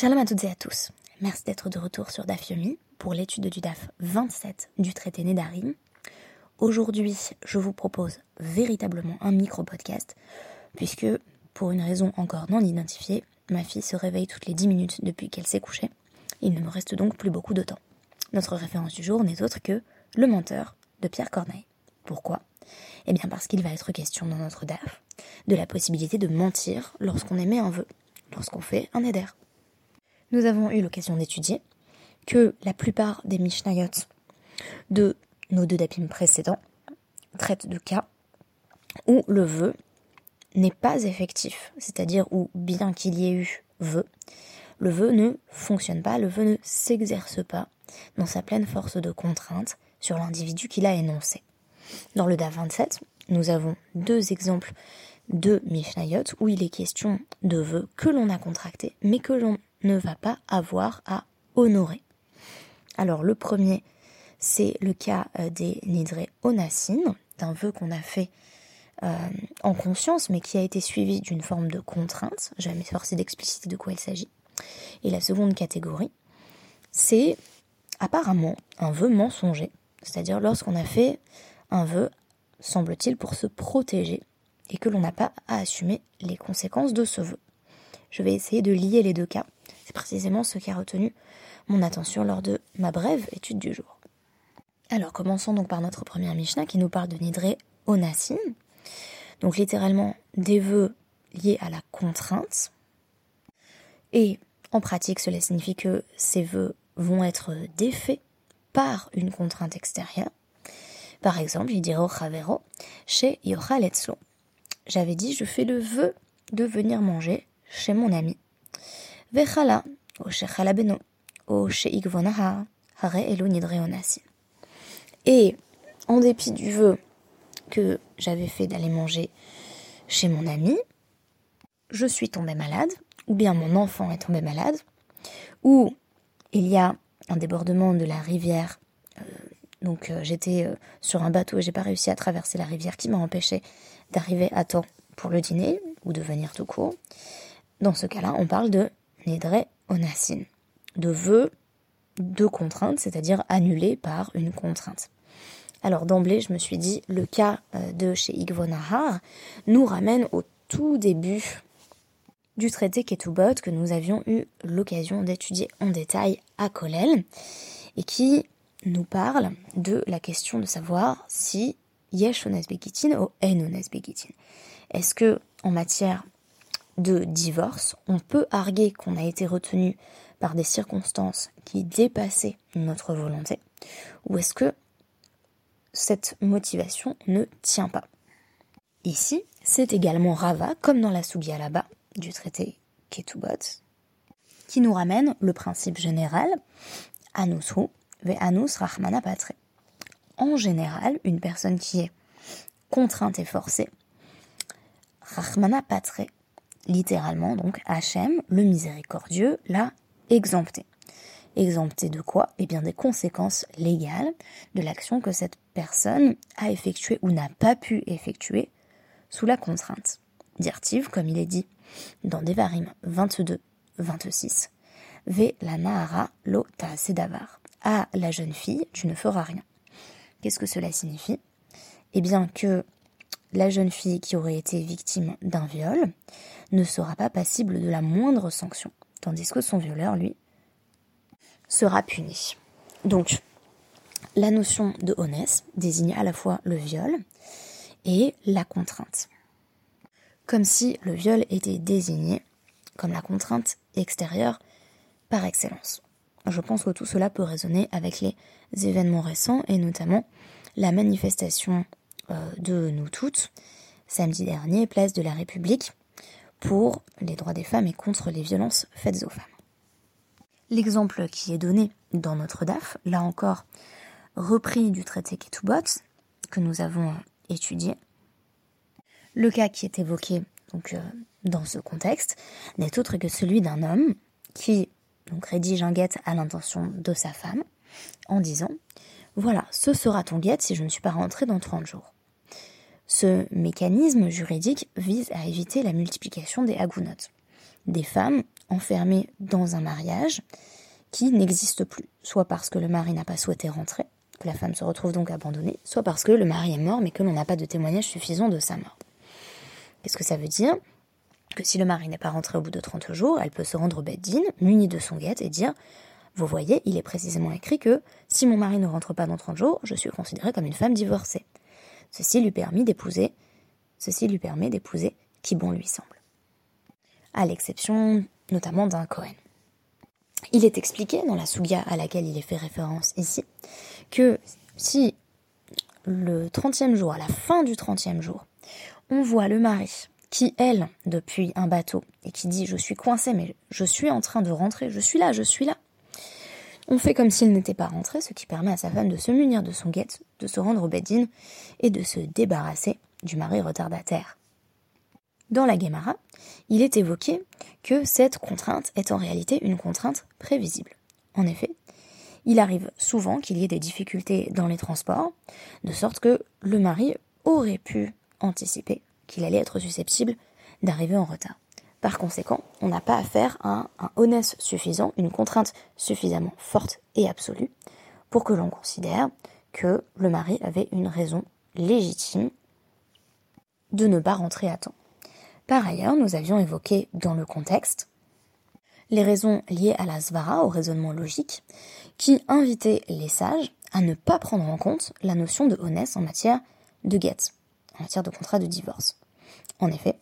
Shalom à toutes et à tous. Merci d'être de retour sur DAF Yomi pour l'étude du DAF 27 du traité Nédarim. Aujourd'hui, je vous propose véritablement un micro-podcast puisque, pour une raison encore non identifiée, ma fille se réveille toutes les 10 minutes depuis qu'elle s'est couchée. Il ne me reste donc plus beaucoup de temps. Notre référence du jour n'est autre que Le menteur de Pierre Corneille. Pourquoi? Eh bien parce qu'il va être question dans notre DAF de la possibilité de mentir lorsqu'on émet un vœu, lorsqu'on fait un éder nous avons eu l'occasion d'étudier que la plupart des Mishnayot de nos deux dapim précédents traitent de cas où le vœu n'est pas effectif, c'est-à-dire où bien qu'il y ait eu vœu, le vœu ne fonctionne pas, le vœu ne s'exerce pas dans sa pleine force de contrainte sur l'individu qui l'a énoncé. Dans le DA 27, nous avons deux exemples de Mishnayot où il est question de vœux que l'on a contractés mais que l'on ne va pas avoir à honorer. Alors le premier, c'est le cas euh, des Nidré Onassin, d'un vœu qu'on a fait euh, en conscience, mais qui a été suivi d'une forme de contrainte. Jamais forcé d'expliciter de quoi il s'agit. Et la seconde catégorie, c'est apparemment un vœu mensonger, c'est-à-dire lorsqu'on a fait un vœu, semble-t-il, pour se protéger et que l'on n'a pas à assumer les conséquences de ce vœu. Je vais essayer de lier les deux cas c'est précisément ce qui a retenu mon attention lors de ma brève étude du jour. Alors commençons donc par notre première Mishnah qui nous parle de Nidré Onassin. Donc littéralement des vœux liés à la contrainte. Et en pratique, cela signifie que ces vœux vont être défaits par une contrainte extérieure. Par exemple, il dirait au Chavero chez Yochaletzlo. J'avais dit, je fais le vœu de venir manger chez mon ami. Vechala, Et, en dépit du vœu que j'avais fait d'aller manger chez mon ami, je suis tombée malade, ou bien mon enfant est tombé malade, ou il y a un débordement de la rivière. Euh, donc euh, j'étais euh, sur un bateau et j'ai pas réussi à traverser la rivière qui m'a empêché d'arriver à temps pour le dîner ou de venir tout court. Dans ce cas-là, on parle de Nédré Onassin, de vœux de contrainte, c'est-à-dire annulés par une contrainte. Alors d'emblée, je me suis dit, le cas euh, de chez Igvonahar nous ramène au tout début du traité Ketubot que nous avions eu l'occasion d'étudier en détail à Kolel et qui nous parle de la question de savoir si Yesh Begitin ou En. Est-ce que en matière de divorce, on peut arguer qu'on a été retenu par des circonstances qui dépassaient notre volonté, ou est-ce que cette motivation ne tient pas? Ici, c'est également Rava, comme dans la Sugia là-bas, du traité Ketubot, qui nous ramène le principe général Anusru ve Anus Rahmana Patre. En général, une personne qui est contrainte et forcée, Rahmana Patre littéralement donc Hachem, le miséricordieux, l'a exempté. Exempté de quoi? Eh bien des conséquences légales de l'action que cette personne a effectuée ou n'a pas pu effectuer sous la contrainte. Dirtiv, comme il est dit dans Devarim 22, 26, Ve la Nahara lo sedavar. À la jeune fille, tu ne feras rien. Qu'est-ce que cela signifie? Eh bien que la jeune fille qui aurait été victime d'un viol ne sera pas passible de la moindre sanction, tandis que son violeur, lui, sera puni. Donc, la notion de honnête désigne à la fois le viol et la contrainte. Comme si le viol était désigné comme la contrainte extérieure par excellence. Je pense que tout cela peut résonner avec les événements récents et notamment la manifestation de nous toutes, samedi dernier, place de la République, pour les droits des femmes et contre les violences faites aux femmes. L'exemple qui est donné dans notre DAF, là encore repris du traité Ketubot, que nous avons étudié, le cas qui est évoqué donc, euh, dans ce contexte n'est autre que celui d'un homme qui donc, rédige un guet à l'intention de sa femme en disant Voilà, ce sera ton guet si je ne suis pas rentré dans 30 jours. Ce mécanisme juridique vise à éviter la multiplication des agunotes, des femmes enfermée dans un mariage qui n'existe plus, soit parce que le mari n'a pas souhaité rentrer, que la femme se retrouve donc abandonnée, soit parce que le mari est mort mais que l'on n'a pas de témoignage suffisant de sa mort. Qu'est-ce que ça veut dire? Que si le mari n'est pas rentré au bout de 30 jours, elle peut se rendre au Beddin, munie de son guette, et dire Vous voyez, il est précisément écrit que si mon mari ne rentre pas dans 30 jours, je suis considérée comme une femme divorcée. Ceci lui permet d'épouser, ceci lui permet d'épouser qui bon lui semble. À l'exception notamment d'un Cohen. Il est expliqué dans la Sugia à laquelle il est fait référence ici que si le 30e jour, à la fin du 30e jour, on voit le mari qui, elle, depuis un bateau, et qui dit Je suis coincé, mais je suis en train de rentrer, je suis là, je suis là. On fait comme s'il n'était pas rentré, ce qui permet à sa femme de se munir de son guette, de se rendre au Bedin et de se débarrasser du mari retardataire. Dans la Gemara, il est évoqué que cette contrainte est en réalité une contrainte prévisible. En effet, il arrive souvent qu'il y ait des difficultés dans les transports, de sorte que le mari aurait pu anticiper qu'il allait être susceptible d'arriver en retard. Par conséquent, on n'a pas affaire à un honnête suffisant, une contrainte suffisamment forte et absolue pour que l'on considère que le mari avait une raison légitime de ne pas rentrer à temps. Par ailleurs, nous avions évoqué dans le contexte les raisons liées à la svara, au raisonnement logique, qui invitaient les sages à ne pas prendre en compte la notion de honnête en matière de get, en matière de contrat de divorce. En effet,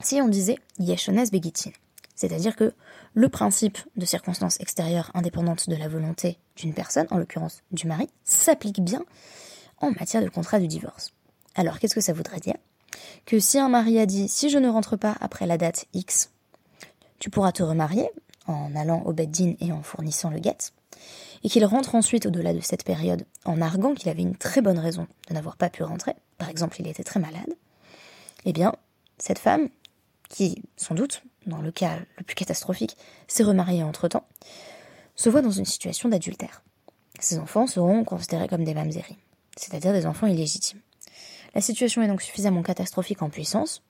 si on disait yeshones begitin, c'est-à-dire que le principe de circonstances extérieures indépendantes de la volonté d'une personne, en l'occurrence du mari, s'applique bien en matière de contrat de divorce. Alors qu'est-ce que ça voudrait dire? Que si un mari a dit si je ne rentre pas après la date X, tu pourras te remarier en allant au bed et en fournissant le guet, et qu'il rentre ensuite au-delà de cette période en arguant qu'il avait une très bonne raison de n'avoir pas pu rentrer, par exemple il était très malade, eh bien, cette femme, qui, sans doute, dans le cas le plus catastrophique, s'est remariée entre-temps, se voit dans une situation d'adultère. Ces enfants seront considérés comme des mamzeries, c'est-à-dire des enfants illégitimes. La situation est donc suffisamment catastrophique en puissance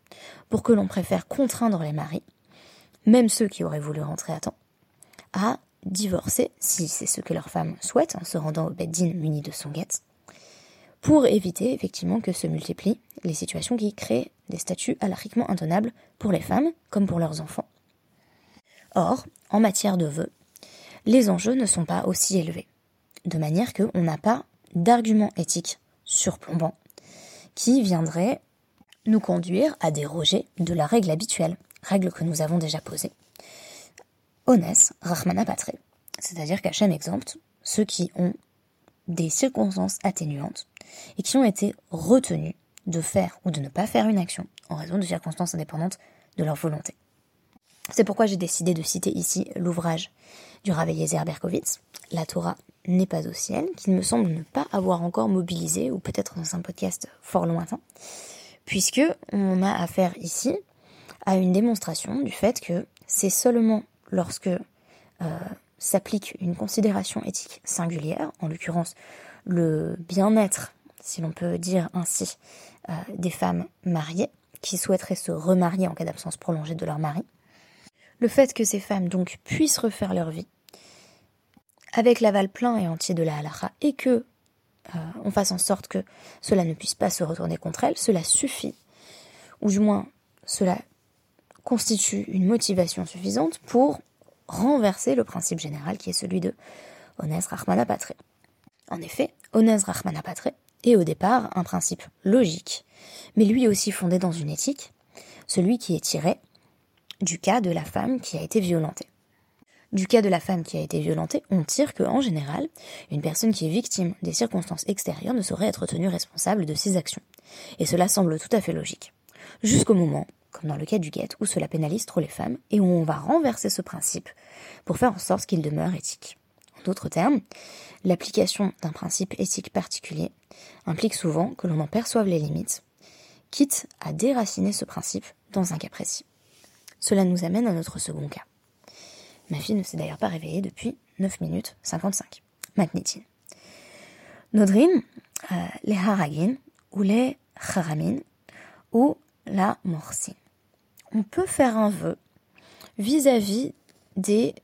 pour que l'on préfère contraindre les maris, même ceux qui auraient voulu rentrer à temps, à divorcer, si c'est ce que leur femme souhaite, en se rendant au bed-in muni de son guette, pour éviter effectivement que se multiplient les situations qui créent des statuts alariquement intenables pour les femmes comme pour leurs enfants. Or, en matière de vœux, les enjeux ne sont pas aussi élevés, de manière qu'on n'a pas d'arguments éthiques surplombants qui viendrait nous conduire à déroger de la règle habituelle, règle que nous avons déjà posée. Ones, Rahmana Patre, c'est-à-dire qu'Hachem exempte ceux qui ont des circonstances atténuantes et qui ont été retenus de faire ou de ne pas faire une action en raison de circonstances indépendantes de leur volonté. C'est pourquoi j'ai décidé de citer ici l'ouvrage du Rav Eliezer Berkovitz, La Torah n'est pas au ciel, qui me semble ne pas avoir encore mobilisé, ou peut-être dans un podcast fort lointain, puisque on a affaire ici à une démonstration du fait que c'est seulement lorsque euh, s'applique une considération éthique singulière, en l'occurrence le bien-être, si l'on peut dire ainsi, euh, des femmes mariées qui souhaiteraient se remarier en cas d'absence prolongée de leur mari, le fait que ces femmes donc puissent refaire leur vie avec l'aval plein et entier de la halakha et que euh, on fasse en sorte que cela ne puisse pas se retourner contre elles, cela suffit, ou du moins cela constitue une motivation suffisante pour renverser le principe général qui est celui de Ones Rahmana Patre. En effet, Ones Rahmana Patre est au départ un principe logique, mais lui aussi fondé dans une éthique, celui qui est tiré du cas de la femme qui a été violentée. Du cas de la femme qui a été violentée, on tire que, en général, une personne qui est victime des circonstances extérieures ne saurait être tenue responsable de ses actions. Et cela semble tout à fait logique. Jusqu'au moment, comme dans le cas du guet, où cela pénalise trop les femmes et où on va renverser ce principe pour faire en sorte qu'il demeure éthique. En d'autres termes, l'application d'un principe éthique particulier implique souvent que l'on en perçoive les limites, quitte à déraciner ce principe dans un cas précis. Cela nous amène à notre second cas. Ma fille ne s'est d'ailleurs pas réveillée depuis 9 minutes 55. Matnitin. Nodrin, euh, les haragin, ou les haramin, ou la morsin. On peut faire un vœu vis-à-vis des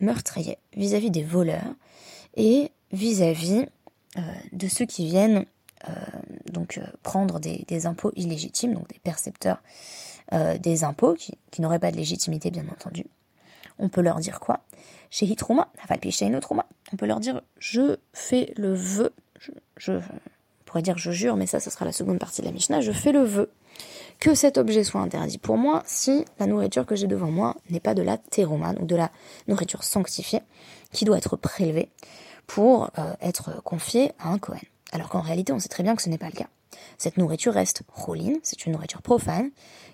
meurtriers, vis-à-vis des voleurs et vis-à-vis de ceux qui viennent donc prendre des, impôts illégitimes, donc des percepteurs des impôts qui, n'auraient pas de légitimité bien entendu. On peut leur dire quoi? Chez Hitruma, on peut leur dire je fais le vœu, je, pourrais dire je jure, mais ça, ce sera la seconde partie de la Mishnah, je fais le vœu que cet objet soit interdit pour moi si la nourriture que j'ai devant moi n'est pas de la teroma, donc de la nourriture sanctifiée, qui doit être prélevée pour euh, être confiée à un Kohen. Alors qu'en réalité, on sait très bien que ce n'est pas le cas. Cette nourriture reste roline, c'est une nourriture profane,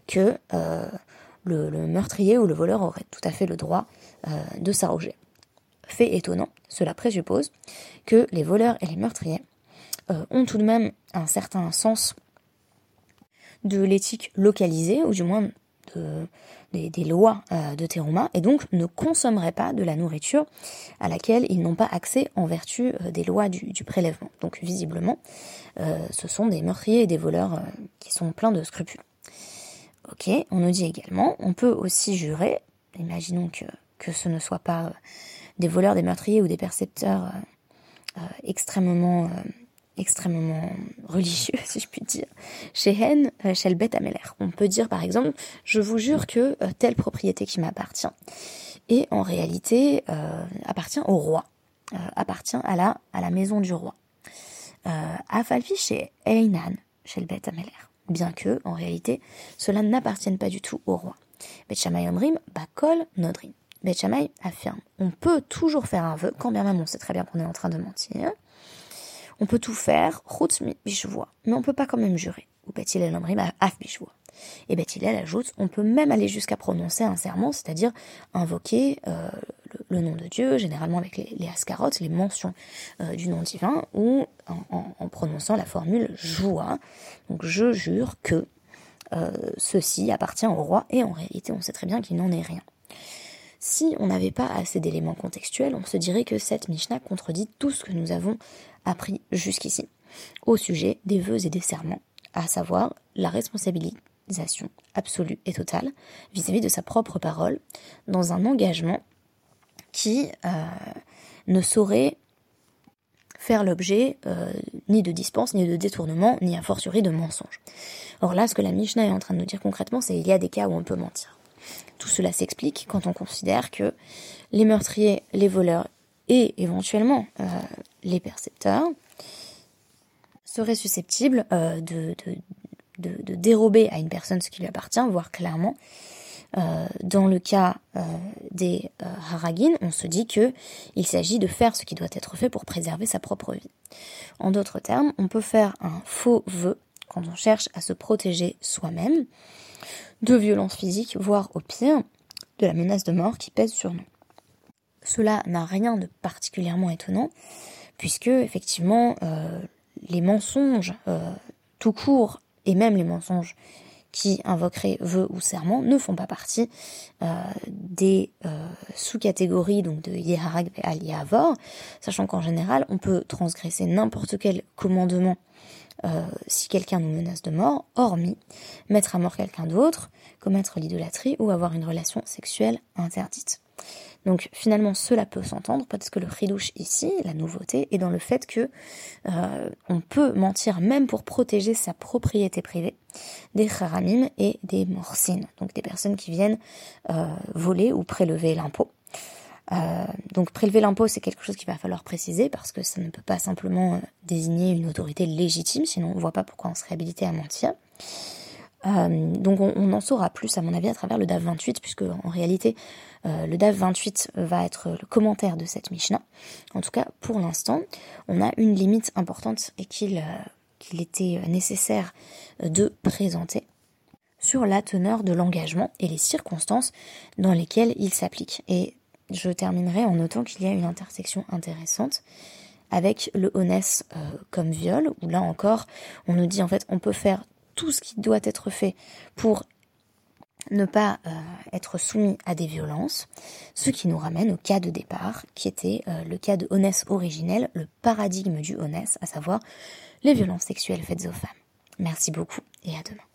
que euh, le, meurtrier ou le voleur aurait tout à fait le droit euh, de s'arroger. Fait étonnant, cela présuppose que les voleurs et les meurtriers ont tout de même un certain sens de l'éthique localisée, ou du moins des, lois euh, de Teruma, et donc ne consommeraient pas de la nourriture à laquelle ils n'ont pas accès en vertu euh, des lois du, prélèvement. Donc visiblement, euh, ce sont des meurtriers et des voleurs qui sont pleins de scrupules. Ok, on nous dit également, on peut aussi jurer, imaginons que, que ce ne soit pas des voleurs, des meurtriers ou des percepteurs extrêmement extrêmement religieux, si je puis dire, chez Hen, euh, chez le Bet Ameler. On peut dire par exemple, je vous jure que euh, telle propriété qui m'appartient, et en réalité euh, appartient au roi, appartient à la, à la maison du roi. Euh, Falfi chez Einan, chez le Bet Ameler, bien que, en réalité, cela n'appartienne pas du tout au roi. Bet Shammai Omrim, Bakol Nodrim. Bet Shammai affirme, on peut toujours faire un vœu, quand bien même on sait très bien qu'on est en train de mentir, on peut tout faire, mais on peut pas quand même jurer. Ou Bethilel Omrim Af Et Bethilel ajoute, on peut même aller jusqu'à prononcer un serment, c'est-à-dire invoquer euh, le, nom de Dieu, généralement avec les, les ascarotes, les mentions euh, du nom divin, ou en, prononçant la formule joua. Donc je jure que euh, ceci appartient au roi, et en réalité on sait très bien qu'il n'en est rien. Si on n'avait pas assez d'éléments contextuels, on se dirait que cette Mishnah contredit tout ce que nous avons appris jusqu'ici au sujet des vœux et des serments, à savoir la responsabilisation absolue et totale vis-à-vis de sa propre parole dans un engagement qui euh, ne saurait faire l'objet euh, ni de dispense, ni de détournement, ni a fortiori de mensonge. Or là, ce que la Mishnah est en train de nous dire concrètement, c'est qu'il y a des cas où on peut mentir. Tout cela s'explique quand on considère que les meurtriers, les voleurs et éventuellement euh, les percepteurs seraient susceptibles euh, de, dérober à une personne ce qui lui appartient, voire clairement. Euh, dans le cas des haragin, on se dit que il s'agit de faire ce qui doit être fait pour préserver sa propre vie. En d'autres termes, on peut faire un faux vœu quand on cherche à se protéger soi-même de violences physiques, voire au pire, de la menace de mort qui pèse sur nous. Cela n'a rien de particulièrement étonnant, puisque effectivement euh, les mensonges euh, tout court, et même les mensonges qui invoqueraient vœux ou serment, ne font pas partie euh, des sous-catégories donc de Yeharag Al sachant qu'en général on peut transgresser n'importe quel commandement si quelqu'un nous menace de mort, hormis mettre à mort quelqu'un d'autre, commettre l'idolâtrie ou avoir une relation sexuelle interdite. Donc finalement cela peut s'entendre parce que le ridouche ici, la nouveauté, est dans le fait que euh, on peut mentir même pour protéger sa propriété privée des haramim et des morsines, donc des personnes qui viennent euh, voler ou prélever l'impôt. Euh, donc prélever l'impôt, c'est quelque chose qu'il va falloir préciser parce que ça ne peut pas simplement désigner une autorité légitime, sinon on ne voit pas pourquoi on serait habilité à mentir. Donc on, en saura plus à mon avis à travers le DAF 28 puisque en réalité le DAF 28 va être le commentaire de cette Mishnah. En tout cas pour l'instant on a une limite importante et qu'il qu'il était nécessaire de présenter sur la teneur de l'engagement et les circonstances dans lesquelles il s'applique. Et je terminerai en notant qu'il y a une intersection intéressante avec le euh, comme viol, où là encore, on nous dit en fait on peut faire tout ce qui doit être fait pour ne pas euh, être soumis à des violences, ce qui nous ramène au cas de départ, qui était euh, le cas de honnête originel, le paradigme du honnête, à savoir les violences sexuelles faites aux femmes. Merci beaucoup et à demain.